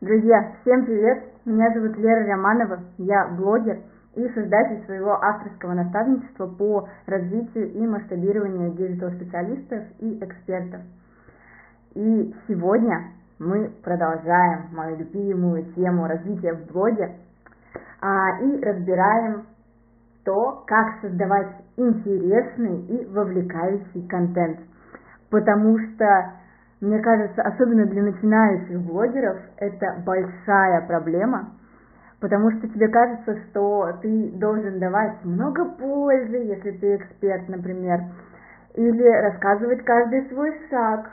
Друзья, всем привет! Меня зовут Лера Романова, я блогер и создатель своего авторского наставничества по развитию и масштабированию digital -специалистов и экспертов. И сегодня мы продолжаем мою любимую тему развития в блоге а, и разбираем то, как создавать интересный и вовлекающий контент. Потому что мне кажется, особенно для начинающих блогеров, это большая проблема, потому что тебе кажется, что ты должен давать много пользы, если ты эксперт, например, или рассказывать каждый свой шаг,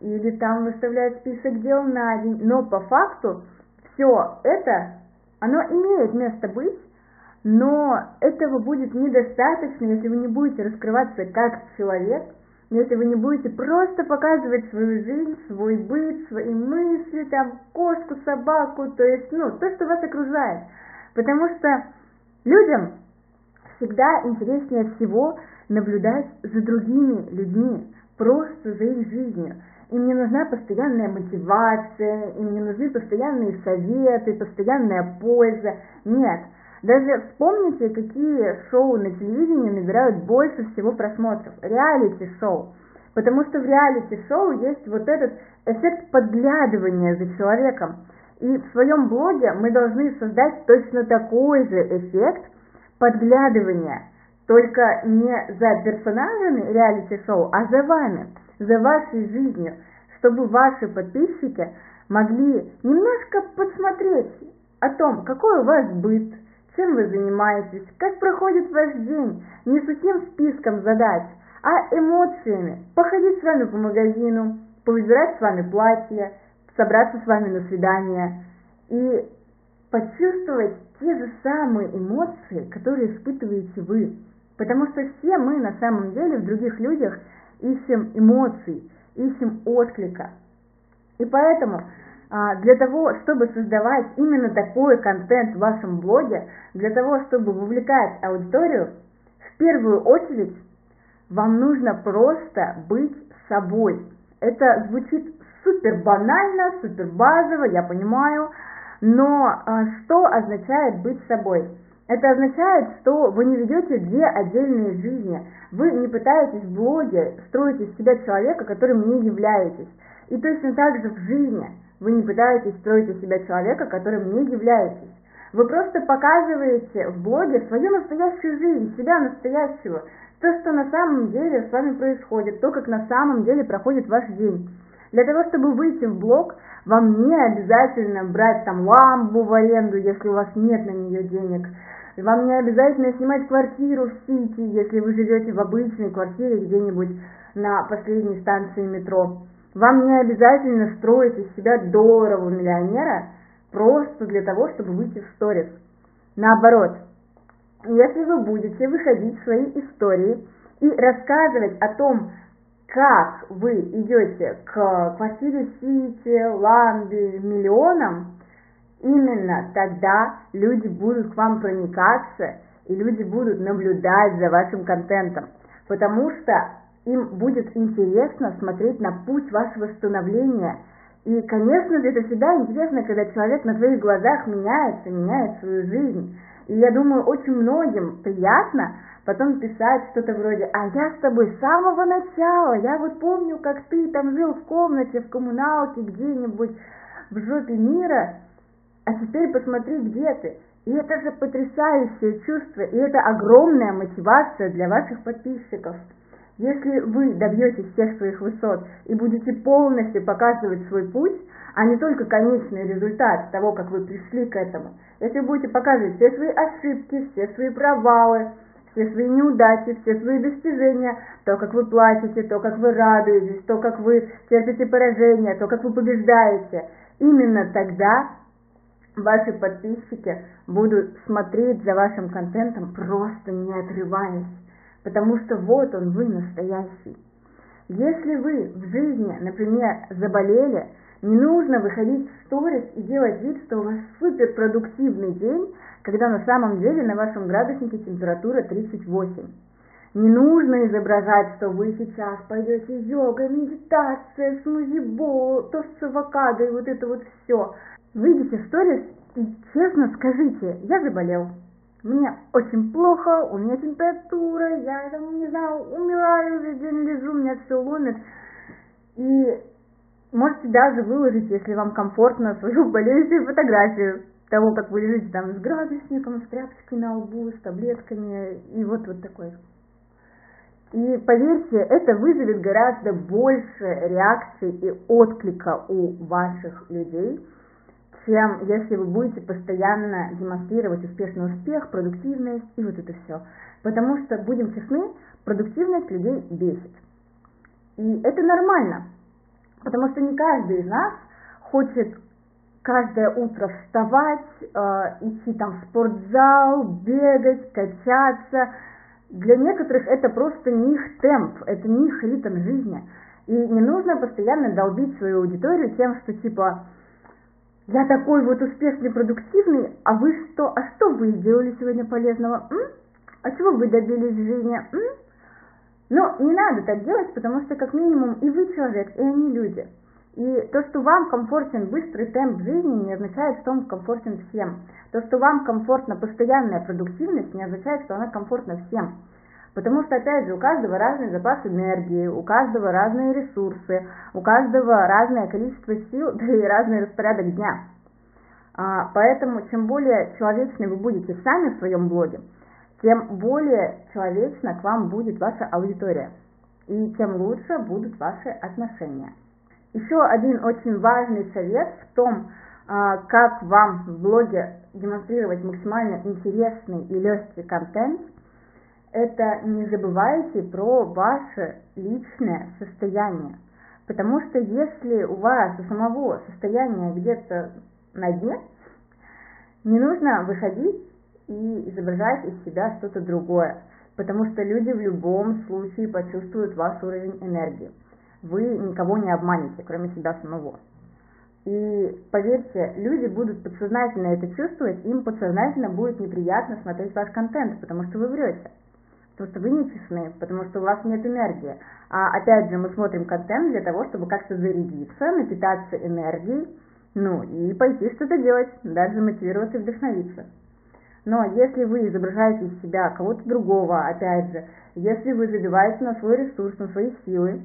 или там выставлять список дел на день, но по факту все это, оно имеет место быть, но этого будет недостаточно, если вы не будете раскрываться как человек – если вы не будете просто показывать свою жизнь, свой быт, свои мысли, там, кошку, собаку, то есть, ну, то, что вас окружает. Потому что людям всегда интереснее всего наблюдать за другими людьми, просто за их жизнью. Им не нужна постоянная мотивация, им не нужны постоянные советы, постоянная польза. Нет, даже вспомните, какие шоу на телевидении набирают больше всего просмотров. Реалити-шоу. Потому что в реалити-шоу есть вот этот эффект подглядывания за человеком. И в своем блоге мы должны создать точно такой же эффект подглядывания, только не за персонажами реалити-шоу, а за вами, за вашей жизнью, чтобы ваши подписчики могли немножко посмотреть о том, какой у вас быт, чем вы занимаетесь, как проходит ваш день, не сухим списком задач, а эмоциями, походить с вами по магазину, повыбирать с вами платье, собраться с вами на свидание и почувствовать те же самые эмоции, которые испытываете вы. Потому что все мы на самом деле в других людях ищем эмоций, ищем отклика. И поэтому для того, чтобы создавать именно такой контент в вашем блоге, для того, чтобы вовлекать аудиторию, в первую очередь вам нужно просто быть собой. Это звучит супер банально, супер базово, я понимаю, но а, что означает быть собой? Это означает, что вы не ведете две отдельные жизни. Вы не пытаетесь в блоге строить из себя человека, которым не являетесь. И точно так же в жизни – вы не пытаетесь строить из себя человека, которым не являетесь. Вы просто показываете в блоге свою настоящую жизнь, себя настоящего, то, что на самом деле с вами происходит, то, как на самом деле проходит ваш день. Для того, чтобы выйти в блог, вам не обязательно брать там ламбу в аренду, если у вас нет на нее денег. Вам не обязательно снимать квартиру в Сити, если вы живете в обычной квартире где-нибудь на последней станции метро. Вам не обязательно строить из себя долларового миллионера просто для того, чтобы выйти в сторис. Наоборот, если вы будете выходить в свои истории и рассказывать о том, как вы идете к квартире Сити, Ламби, миллионам, именно тогда люди будут к вам проникаться и люди будут наблюдать за вашим контентом. Потому что им будет интересно смотреть на путь вашего становления. И, конечно это всегда интересно, когда человек на твоих глазах меняется, меняет свою жизнь. И я думаю, очень многим приятно потом писать что-то вроде «А я с тобой с самого начала, я вот помню, как ты там жил в комнате, в коммуналке где-нибудь в жопе мира, а теперь посмотри, где ты». И это же потрясающее чувство, и это огромная мотивация для ваших подписчиков. Если вы добьетесь всех своих высот и будете полностью показывать свой путь, а не только конечный результат того, как вы пришли к этому, если вы будете показывать все свои ошибки, все свои провалы, все свои неудачи, все свои достижения, то, как вы плачете, то, как вы радуетесь, то, как вы терпите поражение, то, как вы побеждаете, именно тогда ваши подписчики будут смотреть за вашим контентом просто не отрываясь потому что вот он, вы настоящий. Если вы в жизни, например, заболели, не нужно выходить в сторис и делать вид, что у вас суперпродуктивный день, когда на самом деле на вашем градуснике температура 38. Не нужно изображать, что вы сейчас пойдете йога, медитация, смузи-бол, тост с авокадо и вот это вот все. выйдите в сторис и честно скажите, я заболел, мне очень плохо, у меня температура, я там, не знаю, умираю, весь день лежу, меня все ломит. И можете даже выложить, если вам комфортно, свою болезненную фотографию того, как вы лежите там с градусником, с тряпочкой на лбу, с таблетками, и вот вот такой. И поверьте, это вызовет гораздо больше реакций и отклика у ваших людей, чем если вы будете постоянно демонстрировать успешный успех, продуктивность и вот это все. Потому что, будем честны, продуктивность людей бесит. И это нормально, потому что не каждый из нас хочет каждое утро вставать, э, идти там в спортзал, бегать, качаться. Для некоторых это просто не их темп, это не их ритм жизни. И не нужно постоянно долбить свою аудиторию тем, что типа я такой вот успешный, продуктивный, а вы что? А что вы сделали сегодня полезного? М? А чего вы добились в жизни? М? Но не надо так делать, потому что как минимум и вы человек, и они люди. И то, что вам комфортен быстрый темп жизни, не означает, что он комфортен всем. То, что вам комфортна постоянная продуктивность, не означает, что она комфортна всем. Потому что, опять же, у каждого разный запас энергии, у каждого разные ресурсы, у каждого разное количество сил, да и разный распорядок дня. А, поэтому, чем более человечны вы будете сами в своем блоге, тем более человечно к вам будет ваша аудитория, и тем лучше будут ваши отношения. Еще один очень важный совет в том, а, как вам в блоге демонстрировать максимально интересный и легкий контент, это не забывайте про ваше личное состояние. Потому что если у вас у самого состояние где-то на дне, не нужно выходить и изображать из себя что-то другое, потому что люди в любом случае почувствуют ваш уровень энергии вы никого не обманете, кроме себя самого. И поверьте, люди будут подсознательно это чувствовать, им подсознательно будет неприятно смотреть ваш контент, потому что вы врете, потому что вы не честны, потому что у вас нет энергии. А опять же, мы смотрим контент для того, чтобы как-то зарядиться, напитаться энергией, ну и пойти что-то делать, даже мотивироваться и вдохновиться. Но если вы изображаете из себя кого-то другого, опять же, если вы забиваете на свой ресурс, на свои силы,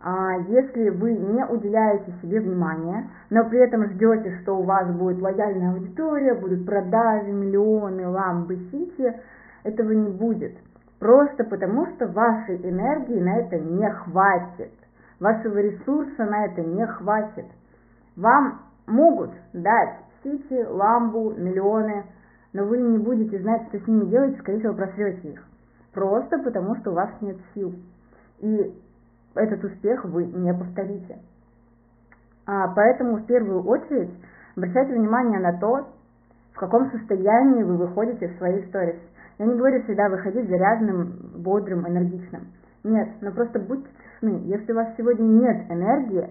а если вы не уделяете себе внимания, но при этом ждете, что у вас будет лояльная аудитория, будут продажи, миллионы, ламбы, сити, этого не будет. Просто потому, что вашей энергии на это не хватит. Вашего ресурса на это не хватит. Вам могут дать сити, ламбу, миллионы, но вы не будете знать, что с ними делать, скорее всего, просрете их. Просто потому, что у вас нет сил. И этот успех вы не повторите. А поэтому в первую очередь обращайте внимание на то, в каком состоянии вы выходите в свои сторис. Я не говорю всегда выходить заряженным, бодрым, энергичным. Нет, но просто будьте честны. Если у вас сегодня нет энергии,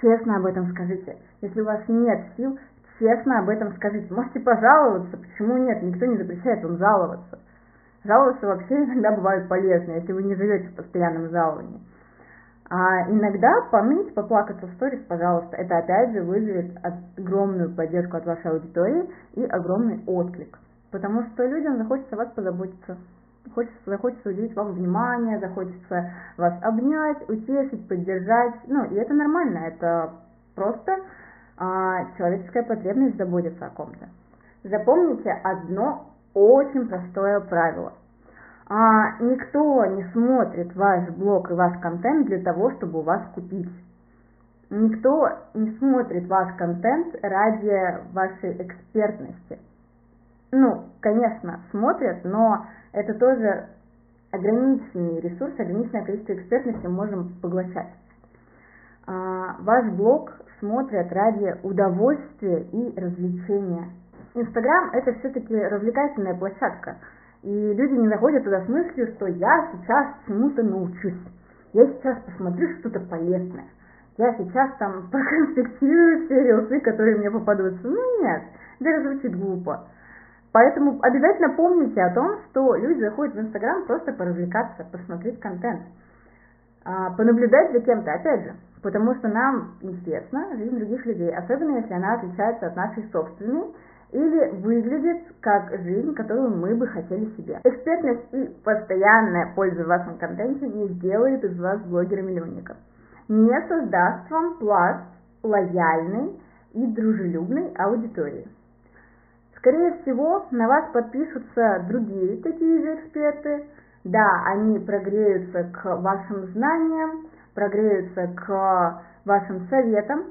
честно об этом скажите. Если у вас нет сил, честно об этом скажите. Можете пожаловаться, почему нет, никто не запрещает вам жаловаться. Жаловаться вообще иногда бывает полезно, если вы не живете в постоянном жаловании. А иногда поныть, поплакаться в сторис, пожалуйста, это опять же вызовет огромную поддержку от вашей аудитории и огромный отклик. Потому что людям захочется вас позаботиться, хочется, захочется уделить вам внимание, захочется вас обнять, утешить, поддержать. Ну, и это нормально, это просто а, человеческая потребность заботиться о ком-то. Запомните одно очень простое правило а никто не смотрит ваш блог и ваш контент для того, чтобы у вас купить. Никто не смотрит ваш контент ради вашей экспертности. Ну, конечно, смотрят, но это тоже ограниченный ресурс, ограниченное количество экспертности мы можем поглощать. А, ваш блог смотрят ради удовольствия и развлечения. Инстаграм это все-таки развлекательная площадка – и люди не заходят туда с мыслью, что я сейчас чему-то научусь. Я сейчас посмотрю что-то полезное. Я сейчас там проконспектирую все рилсы, которые мне попадутся. Ну нет, это звучит глупо. Поэтому обязательно помните о том, что люди заходят в Инстаграм просто поразвлекаться, посмотреть контент, а, понаблюдать за кем-то. Опять же, потому что нам интересна жизнь других людей, особенно если она отличается от нашей собственной или выглядит как жизнь, которую мы бы хотели себе. Экспертность и постоянная польза в вашем контенте не сделает из вас блогера-миллионника. Не создаст вам пласт лояльной и дружелюбной аудитории. Скорее всего, на вас подпишутся другие такие же эксперты. Да, они прогреются к вашим знаниям, прогреются к вашим советам,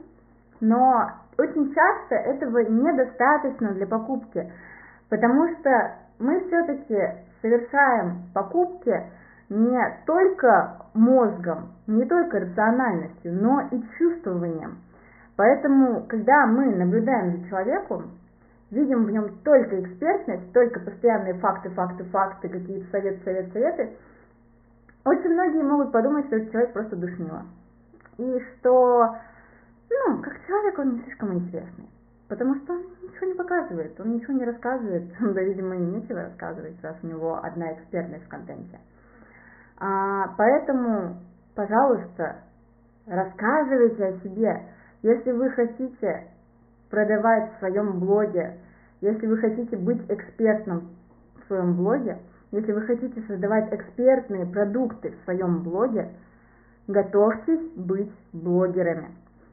но очень часто этого недостаточно для покупки, потому что мы все-таки совершаем покупки не только мозгом, не только рациональностью, но и чувствованием. Поэтому, когда мы наблюдаем за человеком, видим в нем только экспертность, только постоянные факты, факты, факты, какие-то советы, советы, советы, очень многие могут подумать, что этот человек просто душнило. И что, ну, как человек он не слишком интересный. Потому что он ничего не показывает, он ничего не рассказывает, да, видимо, и нечего рассказывать, раз у него одна экспертность в контенте. А, поэтому, пожалуйста, рассказывайте о себе. Если вы хотите продавать в своем блоге, если вы хотите быть экспертным в своем блоге, если вы хотите создавать экспертные продукты в своем блоге, готовьтесь быть блогерами.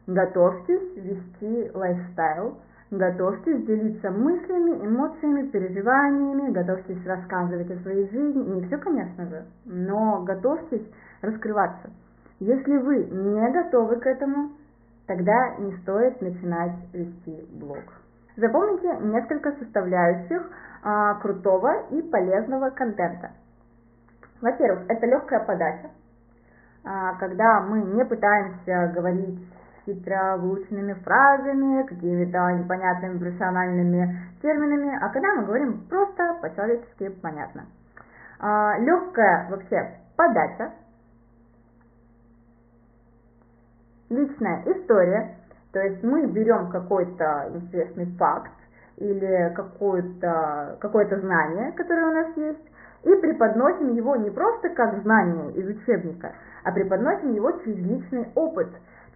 Готовьтесь вести лайфстайл, готовьтесь делиться мыслями, эмоциями, переживаниями, готовьтесь рассказывать о своей жизни. Не все, конечно же, но готовьтесь раскрываться. Если вы не готовы к этому, тогда не стоит начинать вести блог. Запомните несколько составляющих а, крутого и полезного контента. Во-первых, это легкая подача, а, когда мы не пытаемся говорить хитро выученными фразами, какими-то непонятными профессиональными терминами, а когда мы говорим просто по-человечески понятно. А, легкая вообще подача, личная история, то есть мы берем какой-то интересный факт или какое-то какое знание, которое у нас есть, и преподносим его не просто как знание из учебника, а преподносим его через личный опыт,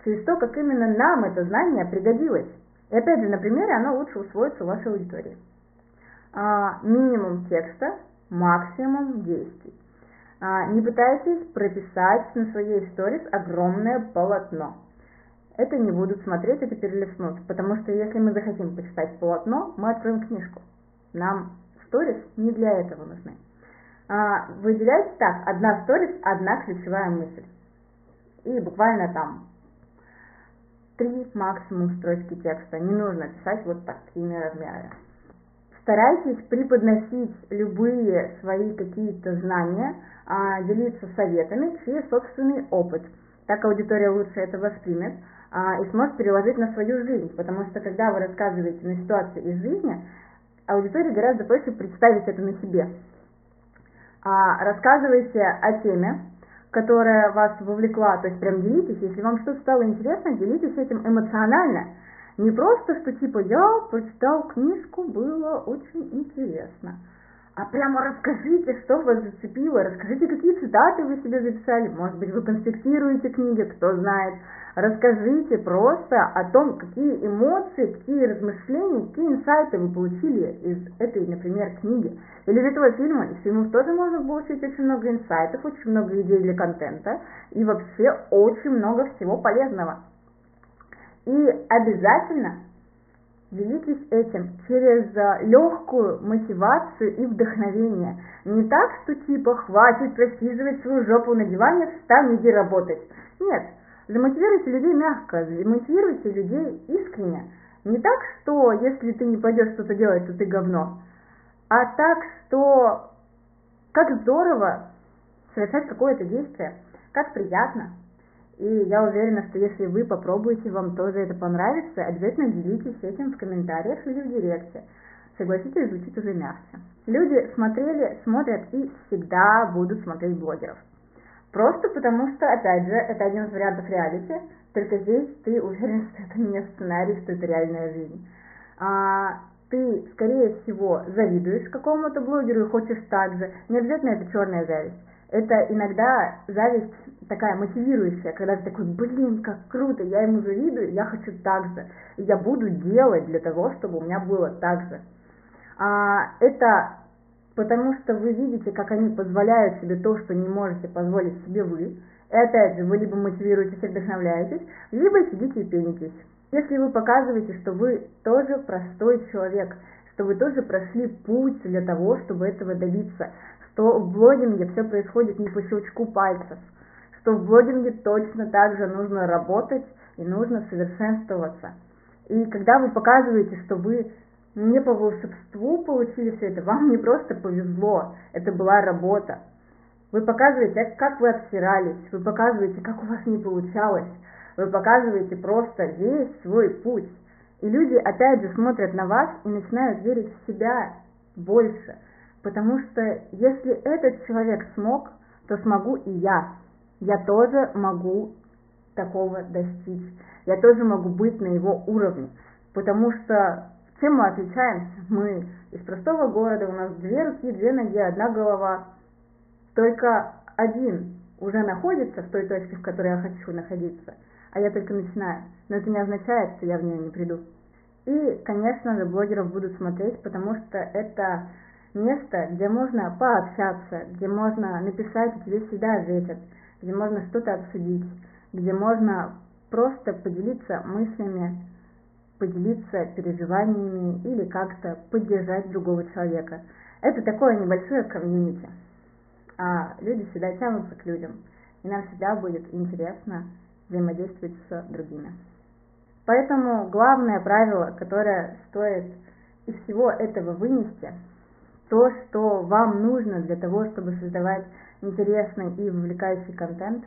через то, как именно нам это знание пригодилось. И опять же, на примере оно лучше усвоится в вашей аудитории. А, минимум текста, максимум действий. А, не пытайтесь прописать на своей сторис огромное полотно. Это не будут смотреть, это перелистнут, потому что если мы захотим почитать полотно, мы откроем книжку. Нам сторис не для этого нужны. А, выделяйте так, одна сторис, одна ключевая мысль. И буквально там три максимум строчки текста. Не нужно писать вот такими размерами. Старайтесь преподносить любые свои какие-то знания, а, делиться советами через собственный опыт. Так аудитория лучше это воспримет а, и сможет переложить на свою жизнь, потому что когда вы рассказываете на ситуации из жизни, аудитории гораздо проще представить это на себе. А, рассказывайте о теме, которая вас вовлекла, то есть прям делитесь, если вам что-то стало интересно, делитесь этим эмоционально. Не просто, что типа я прочитал книжку, было очень интересно а прямо расскажите, что вас зацепило, расскажите, какие цитаты вы себе записали, может быть, вы конспектируете книги, кто знает, расскажите просто о том, какие эмоции, какие размышления, какие инсайты вы получили из этой, например, книги. Или из этого фильма, из фильмов тоже можно получить очень много инсайтов, очень много идей для контента и вообще очень много всего полезного. И обязательно Делитесь этим через э, легкую мотивацию и вдохновение. Не так, что типа хватит просиживать свою жопу на диване, встань, иди работать. Нет, замотивируйте людей мягко, замотивируйте людей искренне. Не так, что если ты не пойдешь что-то делать, то ты говно, а так, что как здорово совершать какое-то действие, как приятно. И я уверена, что если вы попробуете, вам тоже это понравится, обязательно делитесь этим в комментариях или в директе. Согласитесь, звучит уже мягче. Люди смотрели, смотрят и всегда будут смотреть блогеров. Просто потому что, опять же, это один из вариантов реалити, только здесь ты уверен, что это не сценарий, что это реальная жизнь. А, ты, скорее всего, завидуешь какому-то блогеру и хочешь так же. Не обязательно это черная зависть. Это иногда зависть такая мотивирующая, когда ты такой, блин, как круто, я ему завидую, я хочу так же. Я буду делать для того, чтобы у меня было так же. А, это потому что вы видите, как они позволяют себе то, что не можете позволить себе вы. И опять же, вы либо мотивируетесь и вдохновляетесь, либо сидите и пенитесь. Если вы показываете, что вы тоже простой человек, что вы тоже прошли путь для того, чтобы этого добиться, что в блогинге все происходит не по щелчку пальцев, что в блогинге точно так же нужно работать и нужно совершенствоваться. И когда вы показываете, что вы не по волшебству получили все это, вам не просто повезло, это была работа. Вы показываете, как вы обсирались, вы показываете, как у вас не получалось, вы показываете просто весь свой путь. И люди опять же смотрят на вас и начинают верить в себя больше. Потому что если этот человек смог, то смогу и я. Я тоже могу такого достичь. Я тоже могу быть на его уровне. Потому что чем мы отличаемся? Мы из простого города, у нас две руки, две ноги, одна голова. Только один уже находится в той точке, в которой я хочу находиться, а я только начинаю. Но это не означает, что я в нее не приду. И, конечно же, блогеров будут смотреть, потому что это место, где можно пообщаться, где можно написать, и тебе всегда ответят, где можно что-то обсудить, где можно просто поделиться мыслями, поделиться переживаниями или как-то поддержать другого человека. Это такое небольшое комьюнити. А люди всегда тянутся к людям, и нам всегда будет интересно взаимодействовать с другими. Поэтому главное правило, которое стоит из всего этого вынести, то, что вам нужно для того, чтобы создавать интересный и вовлекающий контент,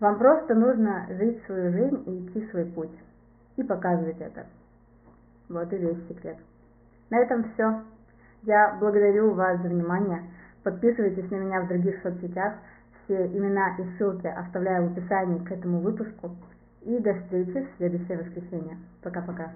вам просто нужно жить свою жизнь и идти свой путь и показывать это. Вот и весь секрет. На этом все. Я благодарю вас за внимание. Подписывайтесь на меня в других соцсетях. Все имена и ссылки оставляю в описании к этому выпуску. И до встречи в следующее воскресенье. Пока-пока.